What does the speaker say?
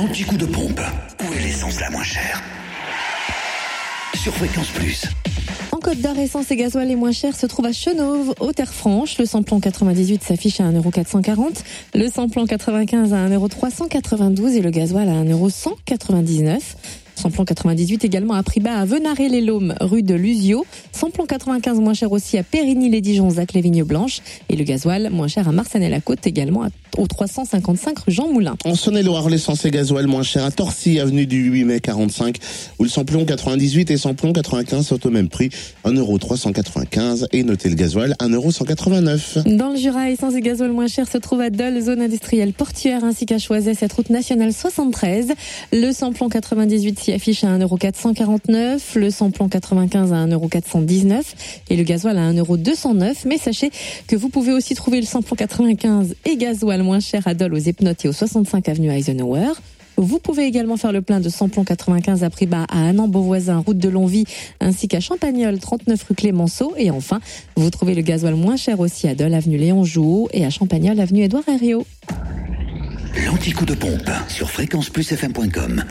L'anti-coup de pompe. Où est l'essence la moins chère? Sur Fréquence Plus. En Côte d'Or, essence et gasoil les moins chers se trouve à Chenauve, au Terre Franche. Le samplon 98 s'affiche à 1,440€, le samplon 95 à 1,392€ et le gasoil à 1,199€. Samplon 98 également à prix bas à Venaré-les-Laumes, rue de Lusio. Samplon 95 moins cher aussi à Périgny-les-Dijon, Zac les Vignes Blanches. Et le gasoil moins cher à Marsanne-la-Côte également au 355 rue Jean Moulin. En Saône-et-Loire, l'essence et gasoil moins cher à Torcy, avenue du 8 mai 45, où le samplon 98 et samplon 95 sont au même prix, 1,395€ et notez le gasoil 1,189€. Dans le Jura, essence et gasoil moins cher se trouve à Dole, zone industrielle portuaire, ainsi qu'à Choiset, cette route nationale 73. Le samplon 98 affiche à 1,449€, le samplon 95 à 1,419€ et le gasoil à 1,209€. Mais sachez que vous pouvez aussi trouver le samplon 95 et gasoil moins cher à Dole aux Epnotes et au 65 avenue Eisenhower. Vous pouvez également faire le plein de samplon 95 à prix bas à Annan Beauvoisin, route de Longvie, ainsi qu'à Champagnol, 39 rue Clémenceau. Et enfin, vous trouvez le gasoil moins cher aussi à Dole, avenue Léon Jouot et à Champagnol, avenue Édouard Herriot. L'anti-coup de pompe sur fréquenceplusfm.com.